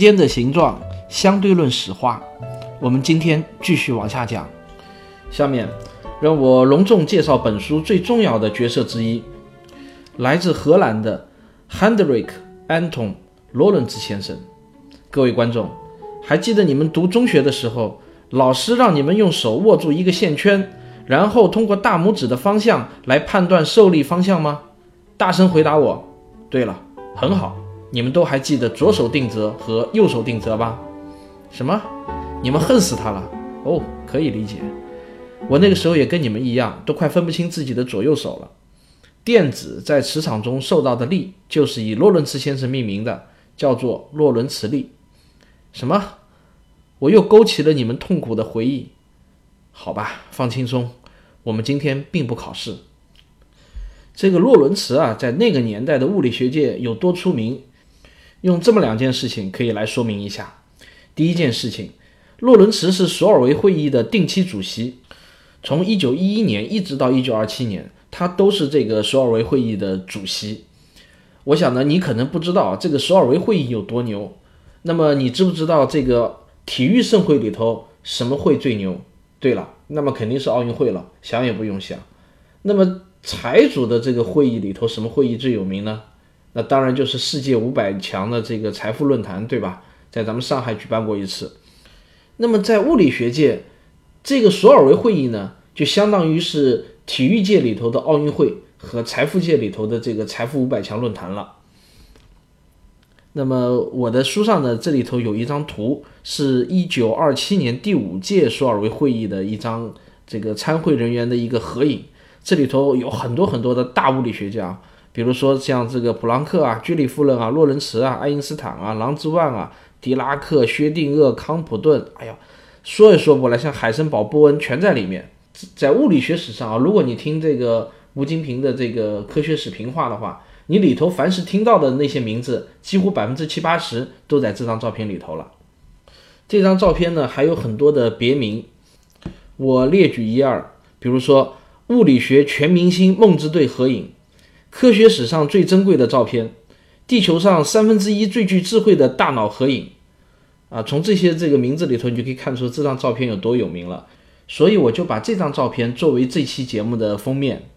间的形状，相对论史话。我们今天继续往下讲。下面让我隆重介绍本书最重要的角色之一，来自荷兰的 Hendrik Anton Lorenz 先生。各位观众，还记得你们读中学的时候，老师让你们用手握住一个线圈，然后通过大拇指的方向来判断受力方向吗？大声回答我。对了，很好。你们都还记得左手定则和右手定则吧？什么？你们恨死他了？哦，可以理解。我那个时候也跟你们一样，都快分不清自己的左右手了。电子在磁场中受到的力，就是以洛伦茨先生命名的，叫做洛伦茨力。什么？我又勾起了你们痛苦的回忆。好吧，放轻松，我们今天并不考试。这个洛伦茨啊，在那个年代的物理学界有多出名？用这么两件事情可以来说明一下。第一件事情，洛伦茨是索尔维会议的定期主席，从1911年一直到1927年，他都是这个索尔维会议的主席。我想呢，你可能不知道这个索尔维会议有多牛。那么你知不知道这个体育盛会里头什么会最牛？对了，那么肯定是奥运会了，想也不用想。那么财主的这个会议里头，什么会议最有名呢？那当然就是世界五百强的这个财富论坛，对吧？在咱们上海举办过一次。那么在物理学界，这个索尔维会议呢，就相当于是体育界里头的奥运会和财富界里头的这个财富五百强论坛了。那么我的书上呢，这里头有一张图，是一九二七年第五届索尔维会议的一张这个参会人员的一个合影，这里头有很多很多的大物理学家。比如说像这个普朗克啊、居里夫人啊、洛伦茨啊、爱因斯坦啊、郎之万啊、狄拉克、薛定谔、康普顿，哎呀，说也说不来，像海森堡、波恩全在里面。在物理学史上啊，如果你听这个吴金平的这个科学史评话的话，你里头凡是听到的那些名字，几乎百分之七八十都在这张照片里头了。这张照片呢还有很多的别名，我列举一二，比如说物理学全明星梦之队合影。科学史上最珍贵的照片，地球上三分之一最具智慧的大脑合影，啊，从这些这个名字里头，你就可以看出这张照片有多有名了。所以我就把这张照片作为这期节目的封面。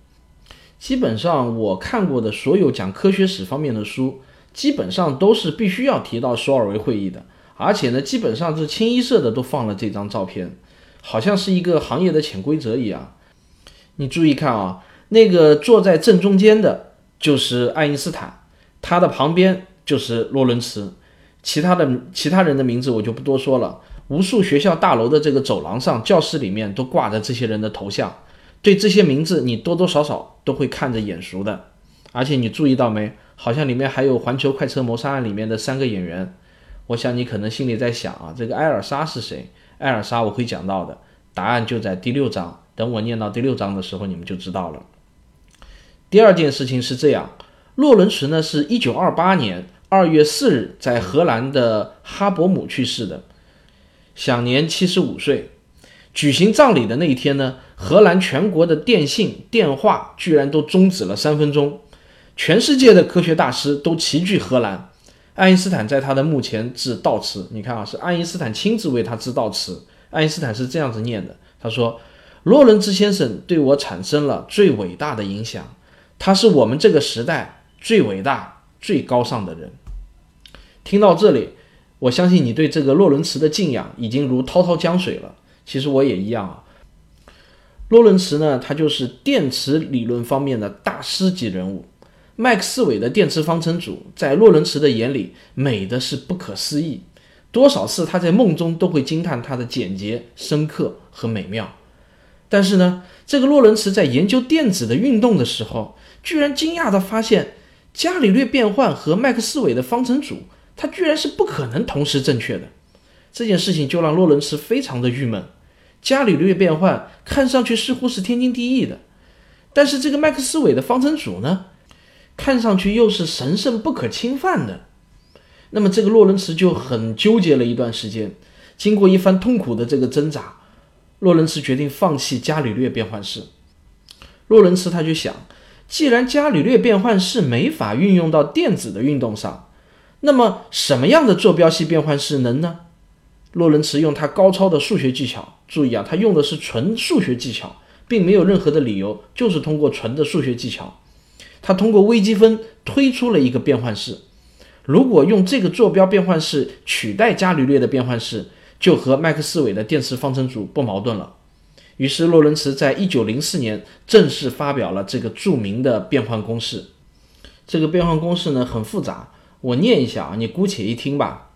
基本上我看过的所有讲科学史方面的书，基本上都是必须要提到索尔维会议的，而且呢，基本上是清一色的都放了这张照片，好像是一个行业的潜规则一样。你注意看啊。那个坐在正中间的就是爱因斯坦，他的旁边就是洛伦茨，其他的其他人的名字我就不多说了。无数学校大楼的这个走廊上、教室里面都挂着这些人的头像，对这些名字你多多少少都会看着眼熟的。而且你注意到没？好像里面还有《环球快车谋杀案》里面的三个演员。我想你可能心里在想啊，这个埃尔莎是谁？埃尔莎我会讲到的，答案就在第六章。等我念到第六章的时候，你们就知道了。第二件事情是这样，洛伦茨呢是一九二八年二月四日在荷兰的哈伯姆去世的，享年七十五岁。举行葬礼的那一天呢，荷兰全国的电信、电话居然都终止了三分钟，全世界的科学大师都齐聚荷兰。爱因斯坦在他的墓前致悼词，你看啊，是爱因斯坦亲自为他致悼词。爱因斯坦是这样子念的，他说：“洛伦兹先生对我产生了最伟大的影响。”他是我们这个时代最伟大、最高尚的人。听到这里，我相信你对这个洛伦茨的敬仰已经如滔滔江水了。其实我也一样啊。洛伦茨呢，他就是电磁理论方面的大师级人物。麦克斯韦的电磁方程组在洛伦茨的眼里美的是不可思议，多少次他在梦中都会惊叹它的简洁、深刻和美妙。但是呢，这个洛伦茨在研究电子的运动的时候，居然惊讶地发现，伽利略变换和麦克斯韦的方程组，它居然是不可能同时正确的。这件事情就让洛伦茨非常的郁闷。伽利略变换看上去似乎是天经地义的，但是这个麦克斯韦的方程组呢，看上去又是神圣不可侵犯的。那么这个洛伦茨就很纠结了一段时间。经过一番痛苦的这个挣扎，洛伦茨决定放弃伽利略变换式。洛伦茨他就想，既然伽利略变换式没法运用到电子的运动上，那么什么样的坐标系变换式能呢？洛伦茨用他高超的数学技巧，注意啊，他用的是纯数学技巧，并没有任何的理由，就是通过纯的数学技巧，他通过微积分推出了一个变换式。如果用这个坐标变换式取代伽利略的变换式，就和麦克斯韦的电磁方程组不矛盾了。于是洛伦茨在一九零四年正式发表了这个著名的变换公式。这个变换公式呢很复杂，我念一下啊，你姑且一听吧。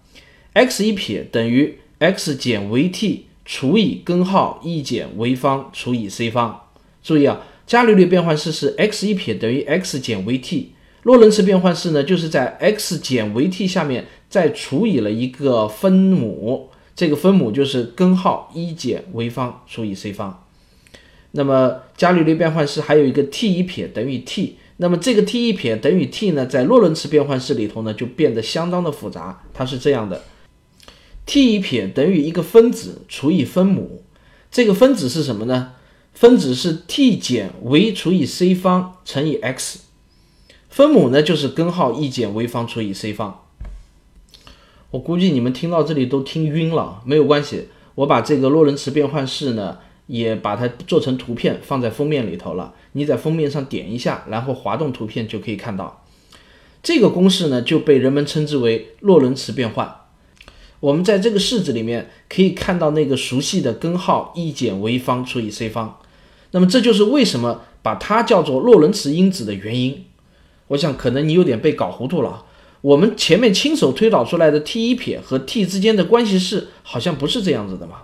x 一撇等于 x 减 vt 除以根号 e 减 v 方除以 c 方。注意啊，伽利略变换式是 x 一撇等于 x 减 vt，洛伦茨变换式呢就是在 x 减 vt 下面再除以了一个分母，这个分母就是根号一减 v 方除以 c 方。那么伽利略变换式还有一个 t 一撇等于 t，那么这个 t 一撇等于 t 呢，在洛伦茨变换式里头呢就变得相当的复杂，它是这样的。t 一撇等于一个分子除以分母，这个分子是什么呢？分子是 t 减 v 除以 c 方乘以 x，分母呢就是根号一减 v 方除以 c 方。我估计你们听到这里都听晕了，没有关系，我把这个洛伦茨变换式呢也把它做成图片放在封面里头了，你在封面上点一下，然后滑动图片就可以看到，这个公式呢就被人们称之为洛伦茨变换。我们在这个式子里面可以看到那个熟悉的根号 e 减 v 方除以 c 方，那么这就是为什么把它叫做洛伦茨因子的原因。我想可能你有点被搞糊涂了。我们前面亲手推导出来的 t 一撇和 t 之间的关系式好像不是这样子的嘛？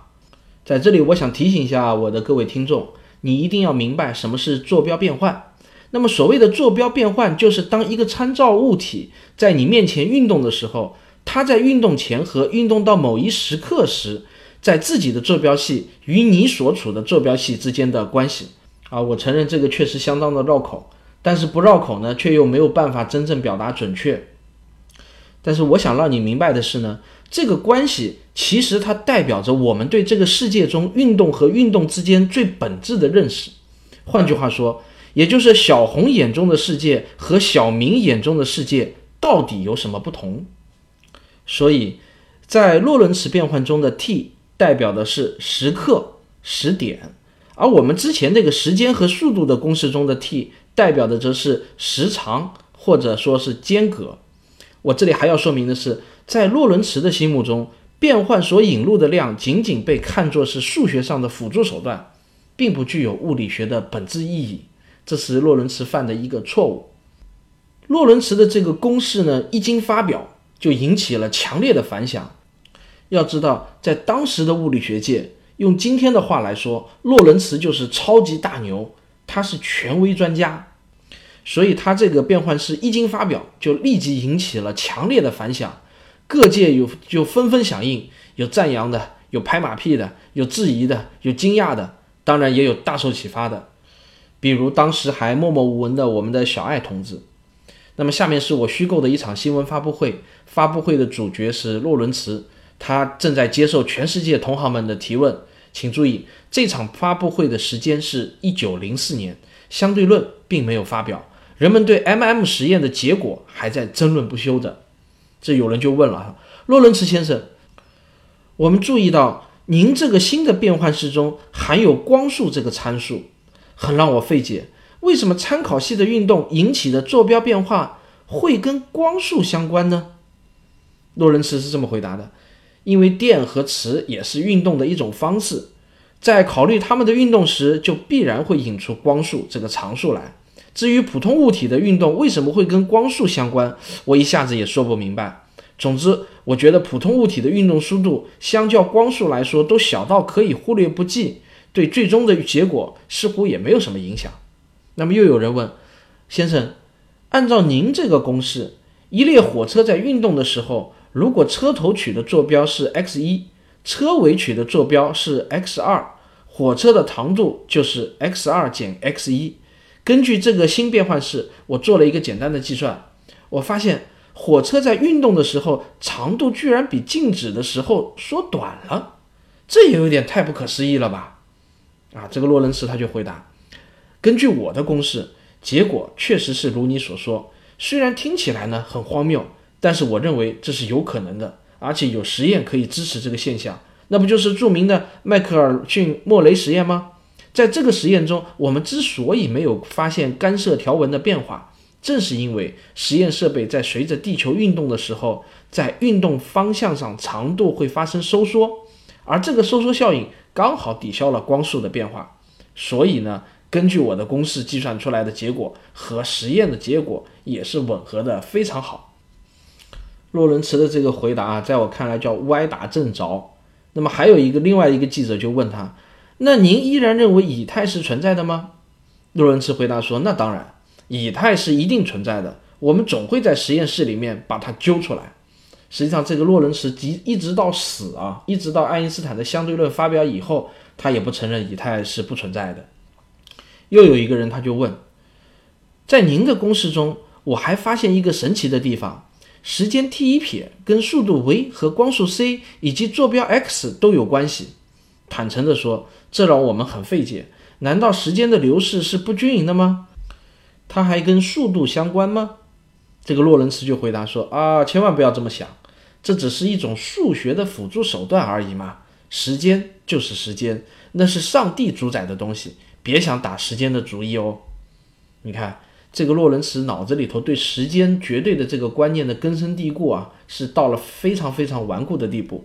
在这里我想提醒一下我的各位听众，你一定要明白什么是坐标变换。那么所谓的坐标变换，就是当一个参照物体在你面前运动的时候。它在运动前和运动到某一时刻时，在自己的坐标系与你所处的坐标系之间的关系啊，我承认这个确实相当的绕口，但是不绕口呢，却又没有办法真正表达准确。但是我想让你明白的是呢，这个关系其实它代表着我们对这个世界中运动和运动之间最本质的认识。换句话说，也就是小红眼中的世界和小明眼中的世界到底有什么不同？所以，在洛伦茨变换中的 t 代表的是时刻、时点，而我们之前那个时间和速度的公式中的 t 代表的则是时长或者说是间隔。我这里还要说明的是，在洛伦茨的心目中，变换所引入的量仅仅被看作是数学上的辅助手段，并不具有物理学的本质意义。这是洛伦茨犯的一个错误。洛伦茨的这个公式呢，一经发表。就引起了强烈的反响。要知道，在当时的物理学界，用今天的话来说，洛伦茨就是超级大牛，他是权威专家。所以，他这个变换式一经发表，就立即引起了强烈的反响。各界有就纷纷响应，有赞扬的，有拍马屁的，有质疑的，有惊讶的，当然也有大受启发的。比如当时还默默无闻的我们的小爱同志。那么下面是我虚构的一场新闻发布会，发布会的主角是洛伦茨，他正在接受全世界同行们的提问。请注意，这场发布会的时间是一九零四年，相对论并没有发表，人们对 M.M 实验的结果还在争论不休的。这有人就问了，洛伦茨先生，我们注意到您这个新的变换式中含有光速这个参数，很让我费解。为什么参考系的运动引起的坐标变化会跟光速相关呢？洛伦茨是这么回答的：因为电和磁也是运动的一种方式，在考虑它们的运动时，就必然会引出光速这个常数来。至于普通物体的运动为什么会跟光速相关，我一下子也说不明白。总之，我觉得普通物体的运动速度相较光速来说都小到可以忽略不计，对最终的结果似乎也没有什么影响。那么又有人问，先生，按照您这个公式，一列火车在运动的时候，如果车头取的坐标是 x 一，车尾取的坐标是 x 二，火车的长度就是 x 二减 x 一。根据这个新变换式，我做了一个简单的计算，我发现火车在运动的时候长度居然比静止的时候缩短了，这也有点太不可思议了吧？啊，这个洛伦茨他就回答，根据我的公式，结果确实是如你所说，虽然听起来呢很荒谬，但是我认为这是有可能的，而且有实验可以支持这个现象，那不就是著名的迈克尔逊莫雷实验吗？在这个实验中，我们之所以没有发现干涉条纹的变化，正是因为实验设备在随着地球运动的时候，在运动方向上长度会发生收缩，而这个收缩效应刚好抵消了光速的变化。所以呢，根据我的公式计算出来的结果和实验的结果也是吻合的，非常好。洛伦茨的这个回答啊，在我看来叫歪打正着。那么还有一个另外一个记者就问他。那您依然认为以太是存在的吗？洛伦茨回答说：“那当然，以太是一定存在的。我们总会在实验室里面把它揪出来。实际上，这个洛伦茨一一直到死啊，一直到爱因斯坦的相对论发表以后，他也不承认以太是不存在的。又有一个人他就问，在您的公式中，我还发现一个神奇的地方：时间 t 一撇跟速度 v 和光速 c 以及坐标 x 都有关系。坦诚地说。”这让我们很费解。难道时间的流逝是不均匀的吗？它还跟速度相关吗？这个洛伦茨就回答说：“啊，千万不要这么想，这只是一种数学的辅助手段而已嘛。时间就是时间，那是上帝主宰的东西，别想打时间的主意哦。”你看，这个洛伦茨脑子里头对时间绝对的这个观念的根深蒂固啊，是到了非常非常顽固的地步。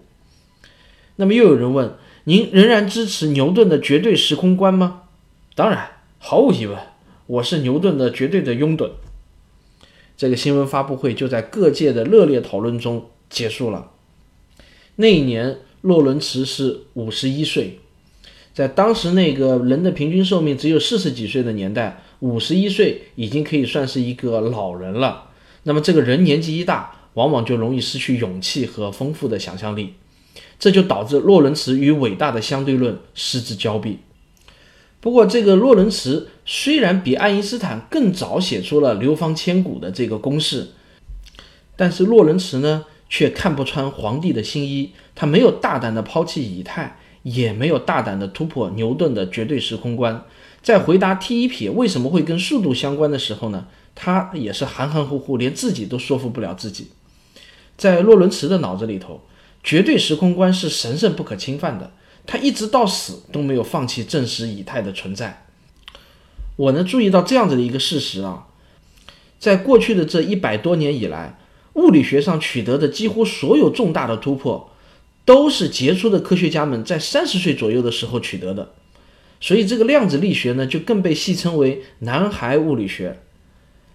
那么又有人问。您仍然支持牛顿的绝对时空观吗？当然，毫无疑问，我是牛顿的绝对的拥趸。这个新闻发布会就在各界的热烈讨论中结束了。那一年，洛伦茨是五十一岁，在当时那个人的平均寿命只有四十几岁的年代，五十一岁已经可以算是一个老人了。那么，这个人年纪一大，往往就容易失去勇气和丰富的想象力。这就导致洛伦茨与伟大的相对论失之交臂。不过，这个洛伦茨虽然比爱因斯坦更早写出了流芳千古的这个公式，但是洛伦茨呢却看不穿皇帝的新衣，他没有大胆的抛弃以太，也没有大胆的突破牛顿的绝对时空观。在回答 t 一撇为什么会跟速度相关的时候呢，他也是含含糊糊，连自己都说服不了自己。在洛伦茨的脑子里头。绝对时空观是神圣不可侵犯的，他一直到死都没有放弃证实以太的存在。我呢注意到这样子的一个事实啊，在过去的这一百多年以来，物理学上取得的几乎所有重大的突破，都是杰出的科学家们在三十岁左右的时候取得的。所以这个量子力学呢，就更被戏称为“男孩物理学”。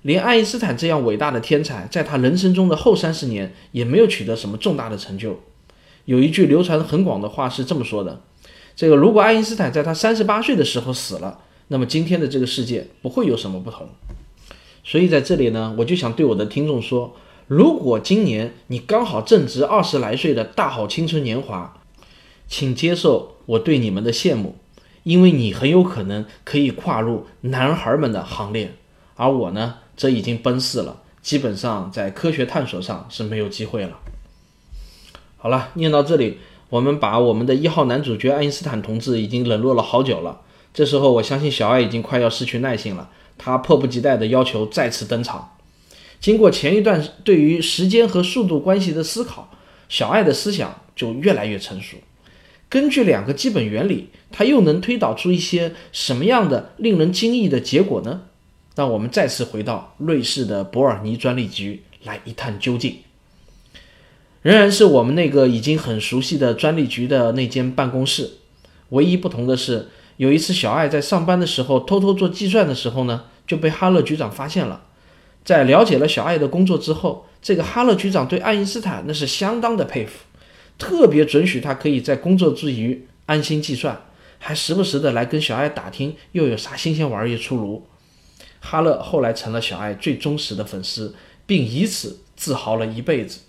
连爱因斯坦这样伟大的天才，在他人生中的后三十年，也没有取得什么重大的成就。有一句流传很广的话是这么说的：这个如果爱因斯坦在他三十八岁的时候死了，那么今天的这个世界不会有什么不同。所以在这里呢，我就想对我的听众说：如果今年你刚好正值二十来岁的大好青春年华，请接受我对你们的羡慕，因为你很有可能可以跨入男孩们的行列，而我呢，则已经奔四了，基本上在科学探索上是没有机会了。好了，念到这里，我们把我们的一号男主角爱因斯坦同志已经冷落了好久了。这时候，我相信小爱已经快要失去耐心了，他迫不及待地要求再次登场。经过前一段对于时间和速度关系的思考，小爱的思想就越来越成熟。根据两个基本原理，他又能推导出一些什么样的令人惊异的结果呢？让我们再次回到瑞士的伯尔尼专利局来一探究竟。仍然是我们那个已经很熟悉的专利局的那间办公室，唯一不同的是，有一次小爱在上班的时候偷偷做计算的时候呢，就被哈勒局长发现了。在了解了小爱的工作之后，这个哈勒局长对爱因斯坦那是相当的佩服，特别准许他可以在工作之余安心计算，还时不时的来跟小爱打听又有啥新鲜玩意出炉。哈勒后来成了小爱最忠实的粉丝，并以此自豪了一辈子。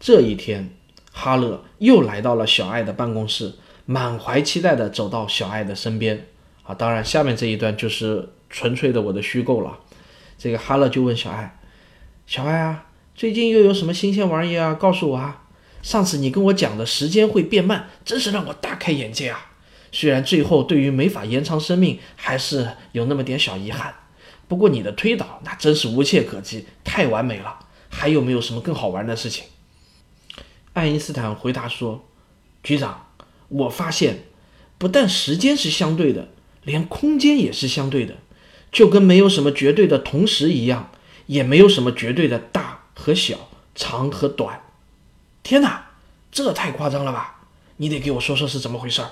这一天，哈勒又来到了小爱的办公室，满怀期待地走到小爱的身边。啊，当然，下面这一段就是纯粹的我的虚构了。这个哈勒就问小爱：“小爱啊，最近又有什么新鲜玩意啊？告诉我啊！上次你跟我讲的时间会变慢，真是让我大开眼界啊！虽然最后对于没法延长生命还是有那么点小遗憾，不过你的推导那真是无懈可击，太完美了。还有没有什么更好玩的事情？”爱因斯坦回答说：“局长，我发现，不但时间是相对的。”连空间也是相对的，就跟没有什么绝对的同时一样，也没有什么绝对的大和小、长和短。天哪，这太夸张了吧！你得给我说说是怎么回事儿。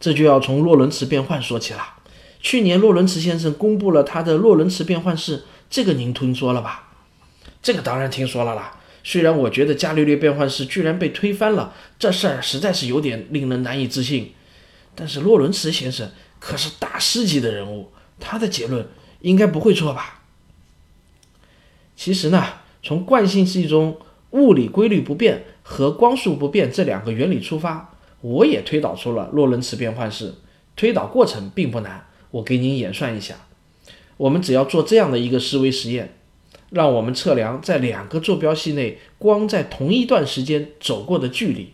这就要从洛伦茨变换说起了。去年洛伦茨先生公布了他的洛伦茨变换式，这个您听说了吧？这个当然听说了啦。虽然我觉得伽利略变换式居然被推翻了，这事儿实在是有点令人难以置信。但是洛伦茨先生。可是大师级的人物，他的结论应该不会错吧？其实呢，从惯性系中物理规律不变和光速不变这两个原理出发，我也推导出了洛伦茨变换式。推导过程并不难，我给您演算一下。我们只要做这样的一个思维实验，让我们测量在两个坐标系内光在同一段时间走过的距离，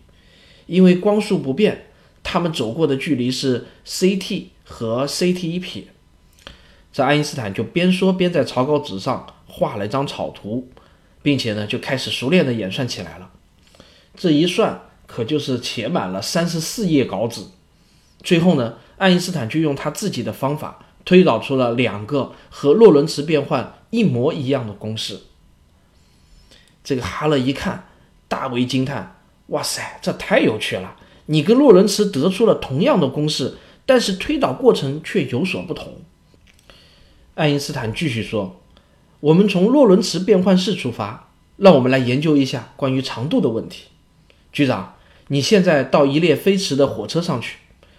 因为光速不变，它们走过的距离是 c_t。和 CT 一撇，这爱因斯坦就边说边在草稿纸上画了一张草图，并且呢就开始熟练的演算起来了。这一算可就是写满了三十四页稿纸。最后呢，爱因斯坦就用他自己的方法推导出了两个和洛伦茨变换一模一样的公式。这个哈勒一看，大为惊叹：“哇塞，这太有趣了！你跟洛伦茨得出了同样的公式。”但是推导过程却有所不同。爱因斯坦继续说：“我们从洛伦茨变换式出发，让我们来研究一下关于长度的问题。”局长，你现在到一列飞驰的火车上去，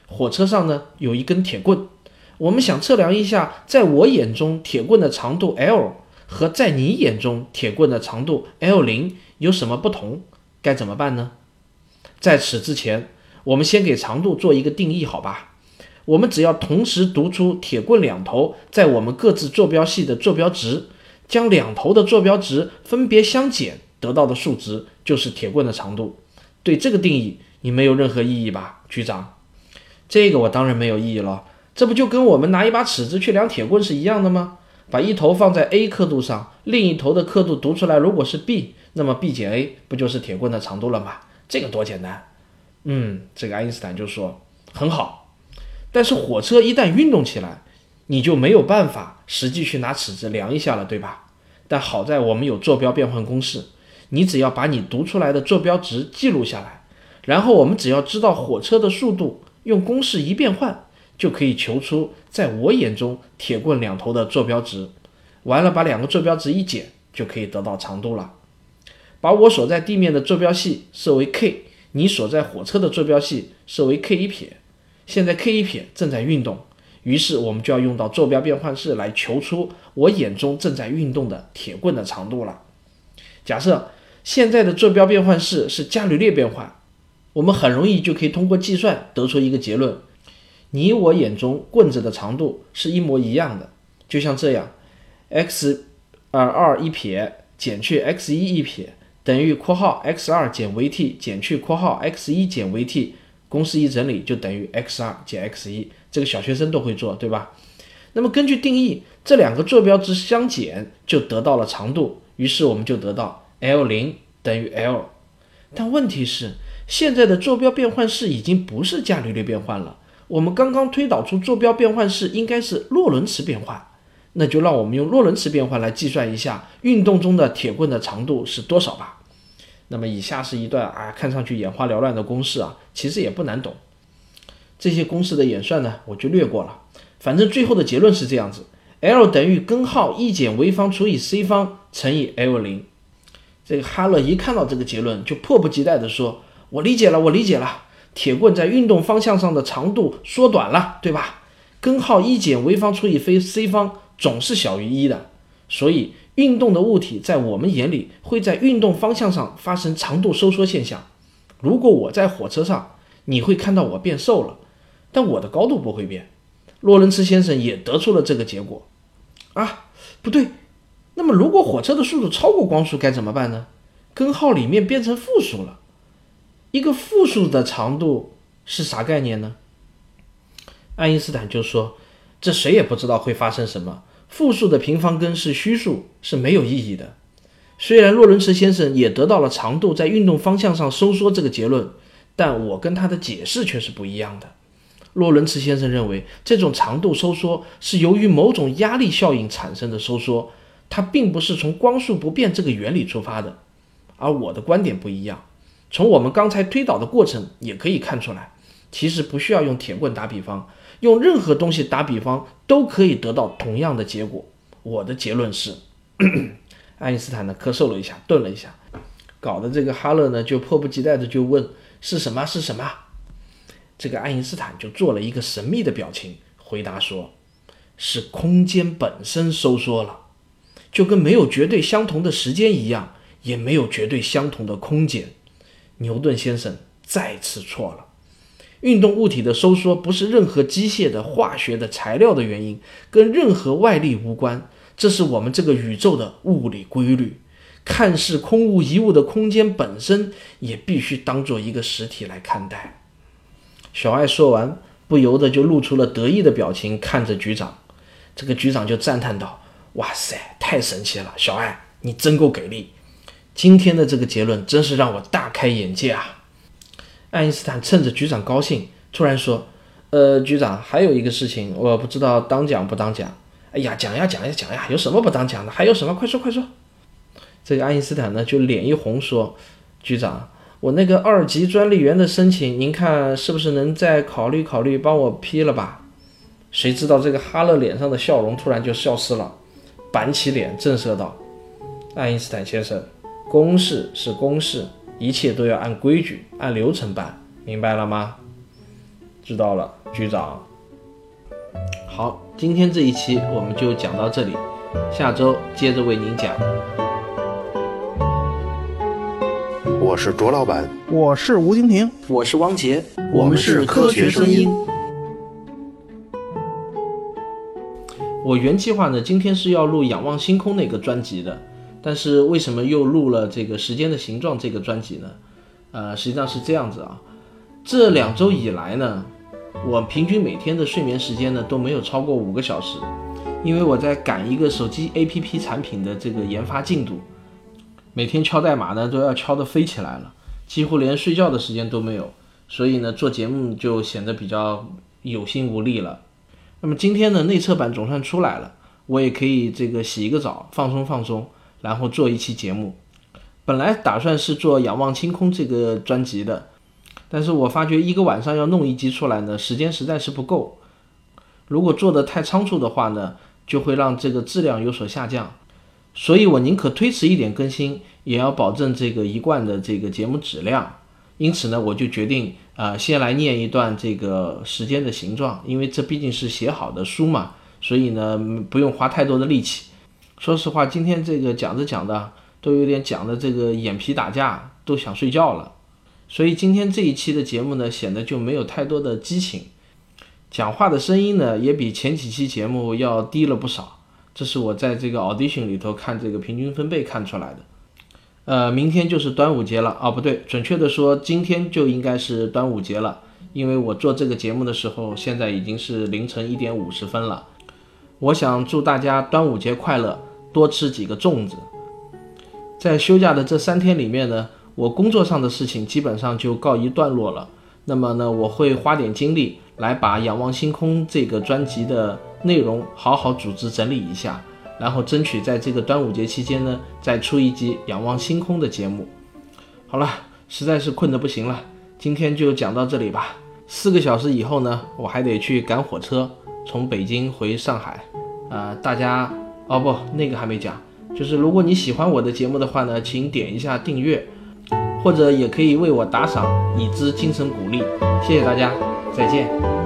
火车上呢有一根铁棍，我们想测量一下，在我眼中铁棍的长度 L 和在你眼中铁棍的长度 L 零有什么不同？该怎么办呢？在此之前，我们先给长度做一个定义，好吧？我们只要同时读出铁棍两头在我们各自坐标系的坐标值，将两头的坐标值分别相减，得到的数值就是铁棍的长度。对这个定义，你没有任何异议吧，局长？这个我当然没有异议了。这不就跟我们拿一把尺子去量铁棍是一样的吗？把一头放在 a 刻度上，另一头的刻度读出来，如果是 b，那么 b 减 a 不就是铁棍的长度了吗？这个多简单。嗯，这个爱因斯坦就说很好。但是火车一旦运动起来，你就没有办法实际去拿尺子量一下了，对吧？但好在我们有坐标变换公式，你只要把你读出来的坐标值记录下来，然后我们只要知道火车的速度，用公式一变换，就可以求出在我眼中铁棍两头的坐标值。完了，把两个坐标值一减，就可以得到长度了。把我所在地面的坐标系设为 k，你所在火车的坐标系设为 k 一撇。现在 k 一撇正在运动，于是我们就要用到坐标变换式来求出我眼中正在运动的铁棍的长度了。假设现在的坐标变换式是伽利略变换，我们很容易就可以通过计算得出一个结论：你我眼中棍子的长度是一模一样的。就像这样，x 二二一撇减去 x 一一撇等于括号 x 二减 v_t 减去括号 x 一减 v_t。公式一整理就等于 x 二减 x 一，这个小学生都会做，对吧？那么根据定义，这两个坐标值相减就得到了长度，于是我们就得到 l 零等于 l。但问题是，现在的坐标变换式已经不是伽利略变换了，我们刚刚推导出坐标变换式应该是洛伦茨变换，那就让我们用洛伦茨变换来计算一下运动中的铁棍的长度是多少吧。那么以下是一段啊，看上去眼花缭乱的公式啊，其实也不难懂。这些公式的演算呢，我就略过了。反正最后的结论是这样子：L 等于根号一减 v 方除以 c 方乘以 L 零。这个哈勒一看到这个结论，就迫不及待地说：“我理解了，我理解了。铁棍在运动方向上的长度缩短了，对吧？根号一减 v 方除以非 c 方总是小于一的，所以。”运动的物体在我们眼里会在运动方向上发生长度收缩现象。如果我在火车上，你会看到我变瘦了，但我的高度不会变。洛伦茨先生也得出了这个结果。啊，不对，那么如果火车的速度超过光速该怎么办呢？根号里面变成负数了。一个负数的长度是啥概念呢？爱因斯坦就说：“这谁也不知道会发生什么。负数的平方根是虚数，是没有意义的。”虽然洛伦茨先生也得到了长度在运动方向上收缩这个结论，但我跟他的解释却是不一样的。洛伦茨先生认为，这种长度收缩是由于某种压力效应产生的收缩，它并不是从光速不变这个原理出发的。而我的观点不一样，从我们刚才推导的过程也可以看出来，其实不需要用铁棍打比方，用任何东西打比方都可以得到同样的结果。我的结论是，爱因斯坦呢咳嗽了一下，顿了一下，搞得这个哈勒呢就迫不及待的就问是什么是什么。这个爱因斯坦就做了一个神秘的表情，回答说：“是空间本身收缩了，就跟没有绝对相同的时间一样，也没有绝对相同的空间。”牛顿先生再次错了。运动物体的收缩不是任何机械的、化学的、材料的原因，跟任何外力无关，这是我们这个宇宙的物理规律。看似空无一物的空间本身，也必须当做一个实体来看待。小爱说完，不由得就露出了得意的表情，看着局长。这个局长就赞叹道：“哇塞，太神奇了！小爱，你真够给力！今天的这个结论真是让我大开眼界啊！”爱因斯坦趁着局长高兴，突然说：“呃，局长，还有一个事情，我不知道当讲不当讲。”“哎呀，讲呀讲呀讲呀，有什么不当讲的？还有什么？快说快说！”这个爱因斯坦呢，就脸一红说：“局长。”我那个二级专利员的申请，您看是不是能再考虑考虑，帮我批了吧？谁知道这个哈勒脸上的笑容突然就消失了，板起脸震慑道：“爱因斯坦先生，公事是公事，一切都要按规矩、按流程办，明白了吗？”知道了，局长。好，今天这一期我们就讲到这里，下周接着为您讲。我是卓老板，我是吴京平，我是汪杰，我们是科学声音。我原计划呢，今天是要录《仰望星空》那个专辑的，但是为什么又录了这个《时间的形状》这个专辑呢？呃，实际上是这样子啊，这两周以来呢，我平均每天的睡眠时间呢都没有超过五个小时，因为我在赶一个手机 APP 产品的这个研发进度。每天敲代码呢，都要敲得飞起来了，几乎连睡觉的时间都没有，所以呢，做节目就显得比较有心无力了。那么今天的内测版总算出来了，我也可以这个洗一个澡，放松放松，然后做一期节目。本来打算是做《仰望星空》这个专辑的，但是我发觉一个晚上要弄一集出来呢，时间实在是不够。如果做的太仓促的话呢，就会让这个质量有所下降。所以我宁可推迟一点更新，也要保证这个一贯的这个节目质量。因此呢，我就决定啊，先来念一段这个时间的形状，因为这毕竟是写好的书嘛，所以呢，不用花太多的力气。说实话，今天这个讲着讲的，都有点讲的这个眼皮打架，都想睡觉了。所以今天这一期的节目呢，显得就没有太多的激情，讲话的声音呢，也比前几期节目要低了不少。这是我在这个 audition 里头看这个平均分贝看出来的。呃，明天就是端午节了啊，不对，准确的说，今天就应该是端午节了，因为我做这个节目的时候，现在已经是凌晨一点五十分了。我想祝大家端午节快乐，多吃几个粽子。在休假的这三天里面呢，我工作上的事情基本上就告一段落了。那么呢，我会花点精力来把《仰望星空》这个专辑的。内容好好组织整理一下，然后争取在这个端午节期间呢，再出一集仰望星空的节目。好了，实在是困得不行了，今天就讲到这里吧。四个小时以后呢，我还得去赶火车，从北京回上海。啊，大家哦不，那个还没讲，就是如果你喜欢我的节目的话呢，请点一下订阅，或者也可以为我打赏，以资精神鼓励。谢谢大家，再见。